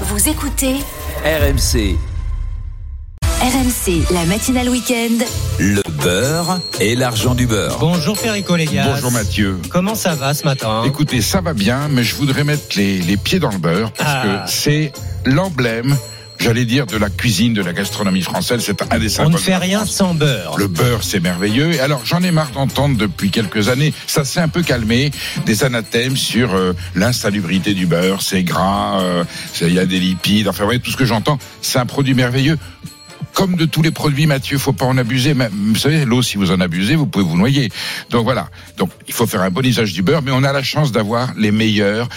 Vous écoutez RMC, RMC, la matinale week-end. le beurre et l'argent du beurre. Bonjour Perico les gars. Bonjour Mathieu. Comment ça va ce matin Écoutez, ça va bien, mais je voudrais mettre les, les pieds dans le beurre parce Ah. que c'est l'emblème, j'allais dire, de la cuisine, de la gastronomie française. C'est un des On ne fait rien sans beurre. Le beurre, c'est merveilleux. Et alors, j'en ai marre d'entendre depuis quelques années, ça s'est un peu calmé, des anathèmes sur euh, l'insalubrité du beurre, c'est gras, euh, il y a des lipides, enfin, vous voyez, tout ce que j'entends, c'est un produit merveilleux. Comme de tous les produits, Mathieu, faut pas en abuser. Même, vous savez, l'eau, si vous en abusez, vous pouvez vous noyer. Donc voilà. Donc, il faut faire un bon usage du beurre, mais on a la chance d'avoir les meilleurs.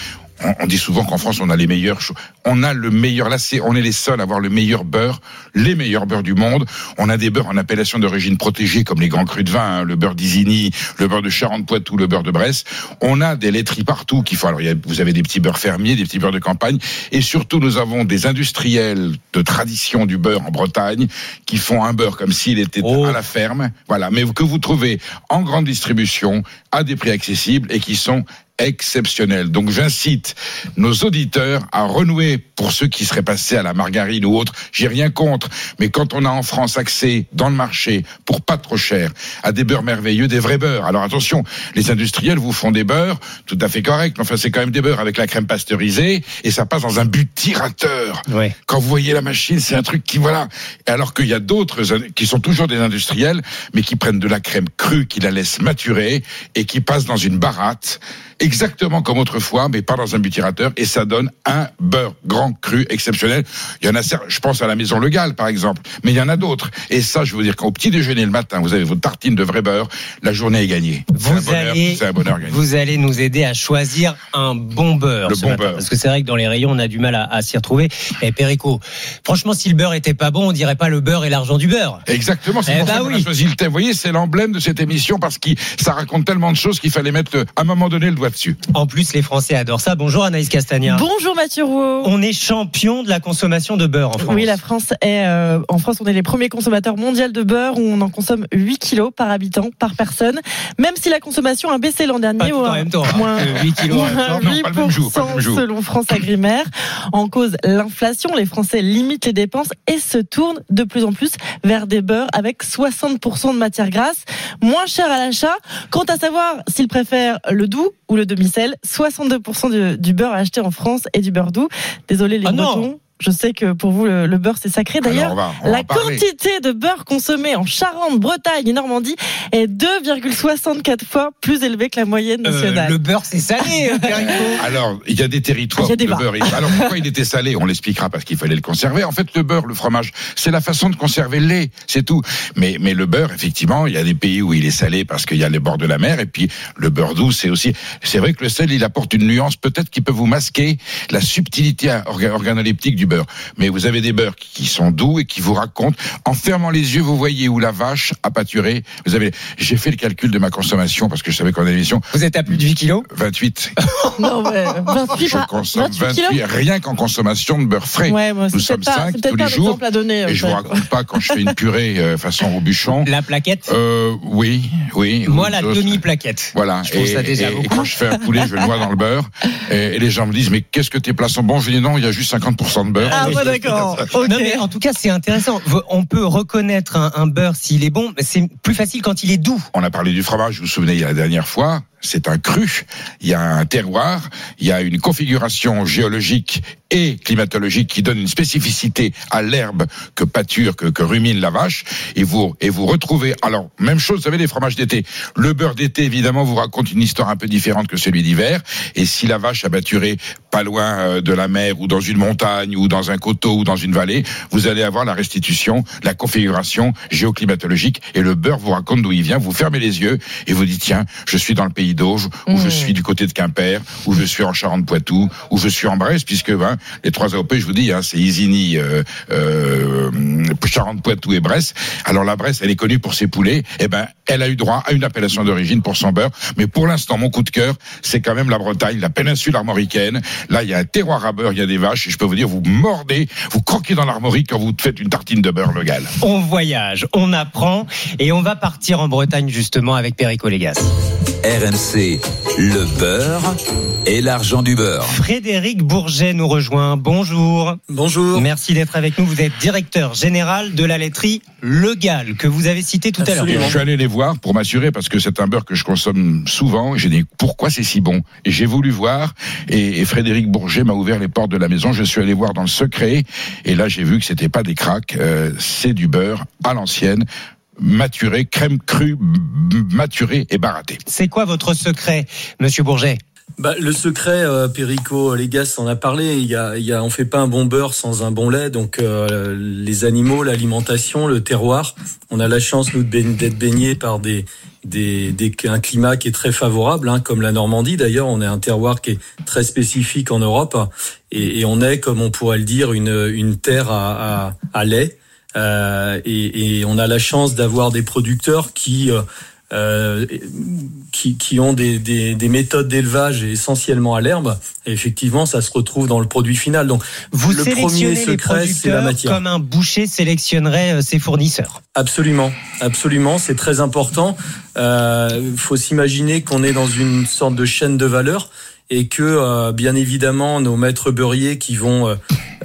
On, on dit souvent qu'en France, on a les meilleurs. On a le meilleur. Là, c'est, on est les seuls à avoir le meilleur beurre, les meilleurs beurres du monde. On a des beurres en appellation d'origine protégée, comme les grands crus de vin, hein, le beurre d'Isigny, le beurre de Charente-Poitou, le beurre de Brest. On a des laiteries partout qu'il faut. Alors, y a- vous avez des petits beurres fermiers, des petits beurres de campagne, et surtout, nous avons des industriels de tradition du beurre en Bretagne qui font un beurre comme s'il était Oh. à la ferme. Voilà, mais que vous trouvez en grande distribution à des prix accessibles et qui sont exceptionnels. Donc j'incite nos auditeurs à renouer pour ceux qui seraient passés à la margarine ou autre. J'ai rien contre, mais quand on a en France accès dans le marché pour pas trop cher à des beurres merveilleux, des vrais beurres. Alors attention, les industriels vous font des beurres tout à fait corrects, mais enfin c'est quand même des beurres avec la crème pasteurisée et ça passe dans un butirateur. Ouais. Quand vous voyez la machine, c'est un truc qui voilà. Alors qu'il y a d'autres qui sont toujours des industriels, mais qui prennent de la crème crue, qui la laissent maturer et qui passent dans une baratte, exactement comme autrefois, mais pas dans un butirateur, et ça donne un beurre grand cru exceptionnel. Il y en a, je pense à la Maison Le Gall, par exemple, mais il y en a d'autres. Et ça, je veux dire qu'au petit déjeuner le matin, vous avez votre tartine de vrai beurre, la journée est gagnée. Vous allez, bonheur gagné. vous allez nous aider à choisir un bon beurre. Le ce bon matin, beurre. Parce que c'est vrai que dans les rayons, on a du mal à, à s'y retrouver. Et Perico, franchement, si le beurre était pas bon, on dirait pas le beurre et l'argent du beurre. Exactement, c'est Eh pour ben ça qu'on oui. a choisi le thème. Vous voyez, c'est l'emblème de cette émission parce que ça raconte tellement de choses qu'il fallait mettre à un moment donné le doigt En plus, les Français adorent ça. Bonjour Anaïs Castagna. Bonjour Mathieu Rouault. On est champion de la consommation de beurre en France. Oui, la France est euh, en France, on est les premiers consommateurs mondiaux de beurre où on en consomme 8 kilos par habitant par personne. Même si la consommation a baissé l'an dernier, Pas tout en même temps. hein. moins- Euh, 8 kilos en même temps. moins Non, pas le même jour, pas le même 8% jour. selon France Agrimaire. En cause, l'inflation. Les Français limitent les dépenses et se tournent de plus en plus vers des beurres avec 60% de matière grasse, moins cher à l'achat. Quant à savoir s'ils préfèrent le doux ou le demi-sel, 62% du, du beurre acheté en France est du beurre doux. Désolé les Ah. Bretons. Je sais que pour vous, le, le beurre, c'est sacré. D'ailleurs, la quantité de beurre consommé en Charente, Bretagne et Normandie est 2,64 fois plus élevée que la moyenne Euh, nationale. le beurre, c'est salé, euh. Alors, il y a des territoires Il y a où des le beurre est... Alors, pourquoi il était salé? On l'expliquera parce qu'il fallait le conserver. En fait, le beurre, le fromage, c'est la façon de conserver le lait, c'est tout. Mais, mais le beurre, effectivement, il y a des pays où il est salé parce qu'il y a les bords de la mer. Et puis, le beurre doux, c'est aussi... C'est vrai que le sel, il apporte une nuance peut-être qui peut vous masquer la subtilité orga- organoleptique du beurre. Mais vous avez des beurres qui sont doux et qui vous racontent... En fermant les yeux, vous voyez où la vache a pâturé. Vous avez... J'ai fait le calcul de ma consommation parce que je savais qu'on avait l'émission. Vous êtes à plus de 8 kilos? 28 Non, ouais, 28, je par- consomme 28 28, kilos rien qu'en consommation de beurre frais. Ouais, moi, Nous c'est sommes peut-être pas, cinq c'est peut-être tous pas les un jours. exemple à donner. Et je euh, vous raconte pas quand je fais une purée euh, façon Robuchon. La plaquette? Euh, oui, oui. Moi, la demi-plaquette. Voilà. Je trouve et, ça déjà et- et quand je fais un poulet, je le noie dans le beurre. Et, et les gens me disent, mais qu'est-ce que tes plats sont bons Je dis non, il y a juste 50% de beurre. Ah, d'accord. Ok. Non, mais en tout cas, c'est intéressant. On peut reconnaître un, un beurre s'il est bon, mais c'est plus facile quand il est doux. On a parlé du fromage, vous vous souvenez, il y a la dernière fois. C'est un cru, il y a un terroir, il y a une configuration géologique et climatologique qui donne une spécificité à l'herbe que pâture, que, que rumine la vache. Et vous, et vous retrouvez, alors, même chose, vous savez, les fromages d'été. Le beurre d'été, évidemment, vous raconte une histoire un peu différente que celui d'hiver. Et si la vache a pâturé pas loin euh, de la mer ou dans une montagne ou dans un coteau ou dans une vallée, vous allez avoir la restitution, la configuration géoclimatologique et le beurre vous raconte d'où il vient. Vous fermez les yeux et vous dites tiens, je suis dans le pays d'Auge ou je suis du côté de Quimper ou je suis en Charente-Poitou ou je suis en Brest puisque hein, les trois AOP, je vous dis, hein, c'est Isigny, euh, euh, Charente-Poitou et Brest. Alors la Brest, elle est connue pour ses poulets. Eh ben, elle a eu droit à une appellation d'origine pour son beurre. Mais pour l'instant, mon coup de cœur, c'est quand même la Bretagne, la péninsule armoricaine. Là, il y a un terroir à beurre, il y a des vaches. Et je peux vous dire, vous mordez, vous croquez dans l'armorique quand vous faites une tartine de beurre local. On voyage, on apprend et on va partir en Bretagne justement avec Perico Légas. RMC. RMC, le beurre et l'argent du beurre. Frédéric Bourget nous rejoint. Bonjour. Bonjour. Merci d'être avec nous. Vous êtes directeur général de la laiterie Le Gall, que vous avez cité tout à l'heure. Je suis allé les voir pour m'assurer parce que c'est un beurre que je consomme souvent. J'ai dit pourquoi c'est si bon? Et j'ai voulu voir et, et Frédéric Bourget m'a ouvert les portes de la maison. Je suis allé voir dans le secret et là j'ai vu que c'était pas des cracks, euh, c'est du beurre à l'ancienne, maturé, crème crue, m- maturé et baratté. C'est quoi votre secret, monsieur Bourget? Bah, le secret, euh, Perico Légas en a parlé. Il y a, il y a, on fait pas un bon beurre sans un bon lait. Donc euh, les animaux, l'alimentation, le terroir. On a la chance nous d'être baignés par des, des, des- un climat qui est très favorable, hein, comme la Normandie. D'ailleurs, on est un terroir qui est très spécifique en Europe et, et on est, comme on pourrait le dire, une, une terre à, à, à lait. Euh, et, et on a la chance d'avoir des producteurs qui euh, euh, qui, qui ont des, des, des méthodes d'élevage essentiellement à l'herbe. Et effectivement, ça se retrouve dans le produit final. Donc, Vous le premier sélectionnez secret, c'est la matière. comme un boucher sélectionnerait euh, ses fournisseurs. Absolument, absolument, c'est très important. Il faut s'imaginer qu'on est dans une sorte de chaîne de valeur et que, euh, bien évidemment, nos maîtres beurriers qui vont euh,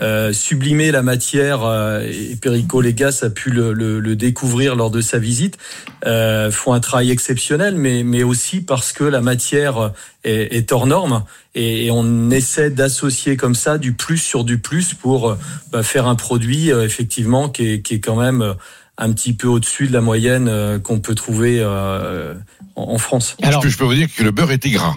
euh, sublimer la matière, euh, et Perico Légas a pu le, le- le découvrir lors de sa visite, euh, font un travail exceptionnel, mais, mais aussi parce que la matière est, est hors norme et, et on essaie d'associer comme ça du plus sur du plus pour euh, bah, faire un produit euh, effectivement qui est, qui est quand même euh, un petit peu au-dessus de la moyenne euh, qu'on peut trouver euh, en, en France. Alors, je, peux, je peux vous dire que le beurre était gras?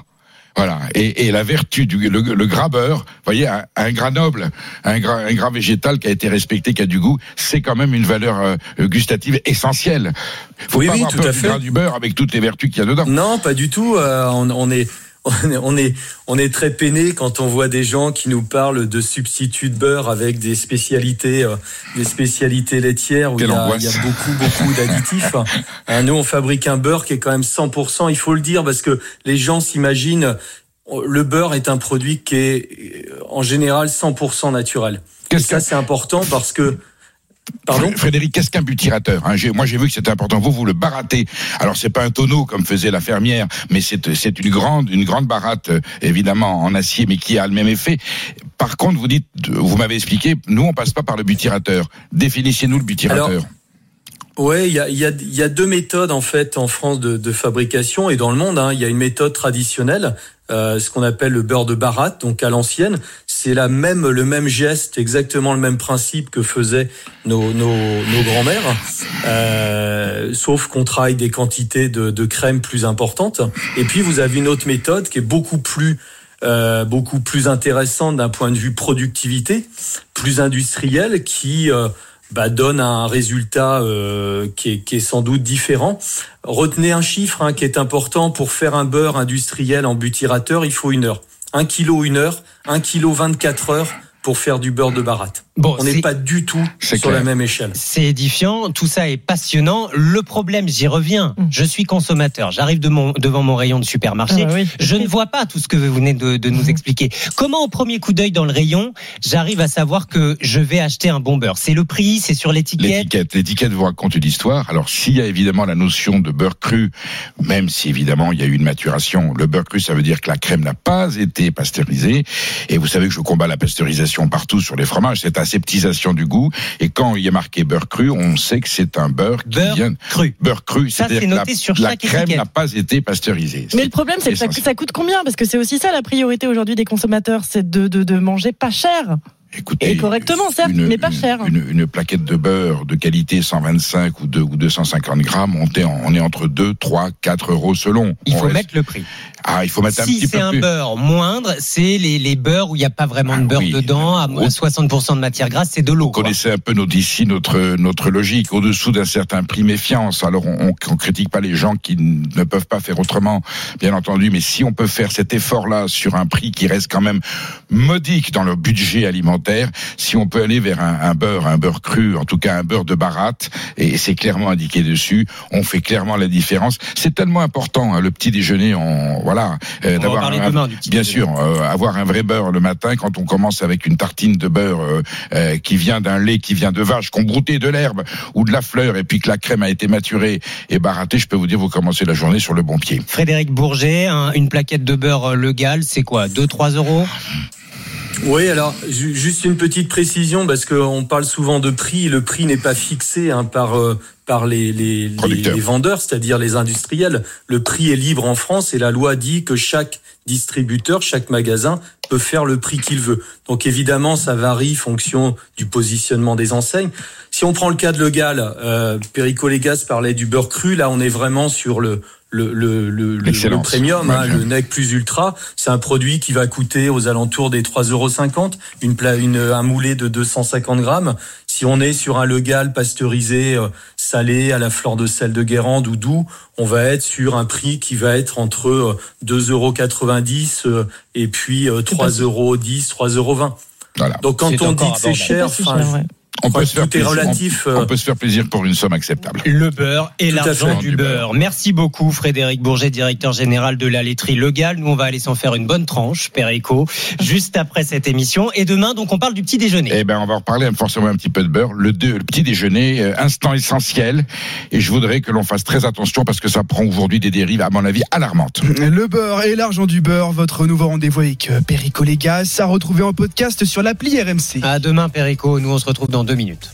Voilà. Et, et la vertu du le, le gras beurre, vous voyez, un, un gras noble, un gras, un gras végétal qui a été respecté, qui a du goût, c'est quand même une valeur euh, gustative essentielle. Faut Oui, pas oui, avoir tout peur à du fait. gras du beurre avec toutes les vertus qu'il y a dedans. Non, pas du tout. euh, on, on est on est, on est on est très peiné quand on voit des gens qui nous parlent de substituts de beurre avec des spécialités euh, des spécialités laitières où il y, a, angoisse. il y a beaucoup beaucoup d'additifs. Euh, nous on fabrique un beurre qui est quand même 100%, il faut le dire parce que les gens s'imaginent euh, le beurre est un produit qui est euh, en général 100% naturel. Et ça que- c'est important parce que pardon Fr- Frédéric, qu'est-ce qu'un butirateur hein? Moi, j'ai vu que c'était important. Vous, vous le baratez. Alors, c'est pas un tonneau comme faisait la fermière, mais c'est une grande une grande baratte, euh, évidemment en acier, mais qui a le même effet. Par contre, vous dites, vous m'avez expliqué, nous, on passe pas par le butirateur. Définissez-nous le butirateur. Alors, Ouais, il y a, il y, a, il y a deux méthodes en fait en France de, de fabrication et dans le monde. hein. Il y a une méthode traditionnelle, euh, ce qu'on appelle le beurre de baratte, donc à l'ancienne. C'est la même, le même geste, exactement le même principe que faisaient nos, nos, nos grands-mères, euh, sauf qu'on travaille des quantités de, de crème plus importantes. Et puis vous avez une autre méthode qui est beaucoup plus euh, beaucoup plus intéressante d'un point de vue productivité, plus industrielle, qui euh, bah, donne un résultat euh, qui, est, sans doute différent. Retenez un chiffre hein, qui est important pour faire un beurre industriel en butirateur, il faut une heure. Un kilo une heure, un kilo 24 heures pour faire du beurre de baratte. Bon, On n'est pas du tout sur clair. la même échelle. C'est édifiant, tout ça est passionnant. Le problème, j'y reviens. Mm. Je suis consommateur. J'arrive de mon, devant mon rayon de supermarché. Ah bah oui. Je ne vois pas tout ce que vous venez de, de nous expliquer. Comment, au premier coup d'œil dans le rayon, j'arrive à savoir que je vais acheter un bon beurre? C'est le prix, c'est sur l'étiquette? L'étiquette, l'étiquette vous raconte une histoire. Alors, s'il y a évidemment la notion de beurre cru, même si évidemment il y a eu une maturation, le beurre cru, ça veut dire que la crème n'a pas été pasteurisée. Et vous savez que je combats la pasteurisation partout sur les fromages, aseptisation du goût. Et quand il y a marqué beurre cru, on sait que c'est un beurre qui Beurre vient cru. beurre cru. Ça, c'est que noté la, sur la chaque crème n'a pas été pasteurisée. Mais le problème, c'est que ça, ça coûte combien? Parce que c'est aussi ça la priorité aujourd'hui des consommateurs, c'est de, de, de manger pas cher. Écoutez, Et correctement, certes, une- mais pas une- cher. Une, une plaquette de beurre de qualité 125 ou, 2, ou 250 grammes, on est, en- on est entre 2, 3, 4 euros selon. Il On faut reste- mettre le prix. Ah, il faut mettre un Si petit c'est peu un plus. beurre moindre, c'est les, les beurres où il n'y a pas vraiment de Ah beurre oui. dedans, à Oh. 60% de matière grasse, c'est de l'eau. Vous quoi. connaissez un peu notre, ici notre, notre logique. Au-dessous d'un certain prix méfiance. Alors, on, on critique pas les gens qui ne peuvent pas faire autrement, bien entendu. Mais si on peut faire cet effort-là sur un prix qui reste quand même modique dans le budget alimentaire, si on peut aller vers un, un beurre, un beurre cru, en tout cas un beurre de baratte, et c'est clairement indiqué dessus, on fait clairement la différence. C'est tellement important, hein, le petit déjeuner. On, voilà. euh, d'avoir bien déjeuner. sûr, euh, avoir un vrai beurre le matin quand on commence avec une tartine de beurre euh, euh, qui vient d'un lait qui vient de vache, qu'on brouté de l'herbe ou de la fleur, et puis que la crème a été maturée et barattée, je peux vous dire, vous commencez la journée sur le bon pied. Frédéric Bourget, un- une plaquette de beurre Legal, c'est quoi 2-3 euros? Oui, alors ju- juste une petite précision parce qu'on parle souvent de prix. Le prix n'est pas fixé hein, par euh, par les les, les, les vendeurs, c'est-à-dire les industriels. Le prix est libre en France et la loi dit que chaque distributeur, chaque magasin peut faire le prix qu'il veut. Donc évidemment, ça varie fonction du positionnement des enseignes. Si on prend le cas de Legal, euh, Perico Légas parlait du beurre cru. Là, on est vraiment sur le le, le, le, le- premium, hein, le Nec plus ultra. C'est un produit qui va coûter aux alentours des 3,50 euros. Une, pla- une un moulé de 250 grammes. Si on est sur un legal pasteurisé, euh, salé à la fleur de sel de Guérande ou doux, on va être sur un prix qui va être entre euh, 2,90 euros euh, et puis euh, 3,10 euros, 3,20 euros. Voilà. Donc quand on dit que c'est cher, cher, ouais. On peut, se faire tout est plaisir, relatif, on, euh. on peut se faire plaisir pour une somme acceptable. Le beurre et l'argent du Du beurre. beurre. Merci beaucoup Frédéric Bourget, directeur général de la laiterie Legal. Nous on va aller s'en faire une bonne tranche, Perico, juste après cette émission. Et demain donc on parle du petit déjeuner. Eh ben, on va en reparler forcément un petit peu de beurre. Le petit déjeuner, euh, instant essentiel. Et je voudrais que l'on fasse très attention parce que ça prend aujourd'hui des dérives, à mon avis, alarmantes. Le beurre et l'argent du beurre, votre nouveau rendez-vous avec euh, Perico Légas, à retrouver en podcast sur l'appli RMC. À demain Perico, nous on se retrouve dans deux minutes.